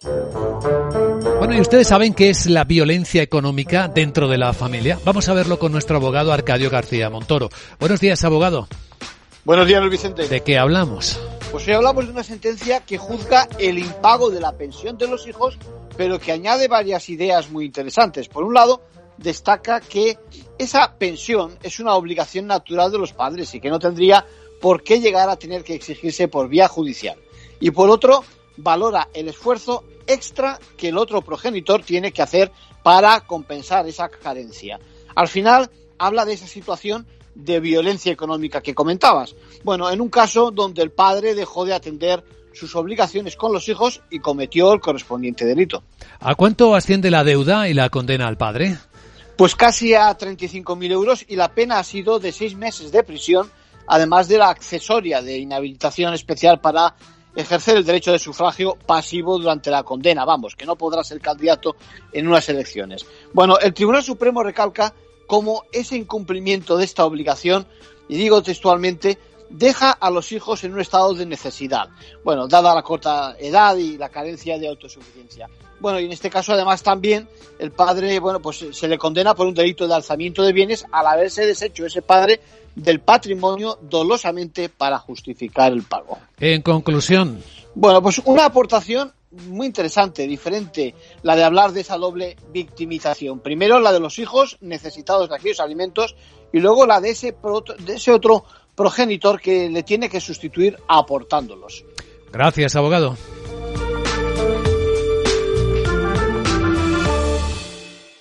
Bueno, ¿y ustedes saben qué es la violencia económica dentro de la familia? Vamos a verlo con nuestro abogado Arcadio García Montoro. Buenos días, abogado. Buenos días, Luis Vicente. ¿De qué hablamos? Pues hoy hablamos de una sentencia que juzga el impago de la pensión de los hijos, pero que añade varias ideas muy interesantes. Por un lado, destaca que esa pensión es una obligación natural de los padres y que no tendría por qué llegar a tener que exigirse por vía judicial. Y por otro, valora el esfuerzo extra que el otro progenitor tiene que hacer para compensar esa carencia. Al final, habla de esa situación de violencia económica que comentabas. Bueno, en un caso donde el padre dejó de atender sus obligaciones con los hijos y cometió el correspondiente delito. ¿A cuánto asciende la deuda y la condena al padre? Pues casi a 35.000 euros y la pena ha sido de seis meses de prisión, además de la accesoria de inhabilitación especial para ejercer el derecho de sufragio pasivo durante la condena, vamos, que no podrá ser candidato en unas elecciones. Bueno, el Tribunal Supremo recalca cómo ese incumplimiento de esta obligación, y digo textualmente, deja a los hijos en un estado de necesidad. Bueno, dada la corta edad y la carencia de autosuficiencia. Bueno, y en este caso además también el padre, bueno, pues se le condena por un delito de alzamiento de bienes al haberse deshecho ese padre del patrimonio dolosamente para justificar el pago. En conclusión. Bueno, pues una aportación muy interesante, diferente, la de hablar de esa doble victimización. Primero la de los hijos necesitados de aquellos alimentos y luego la de ese, de ese otro progenitor que le tiene que sustituir aportándolos. Gracias, abogado.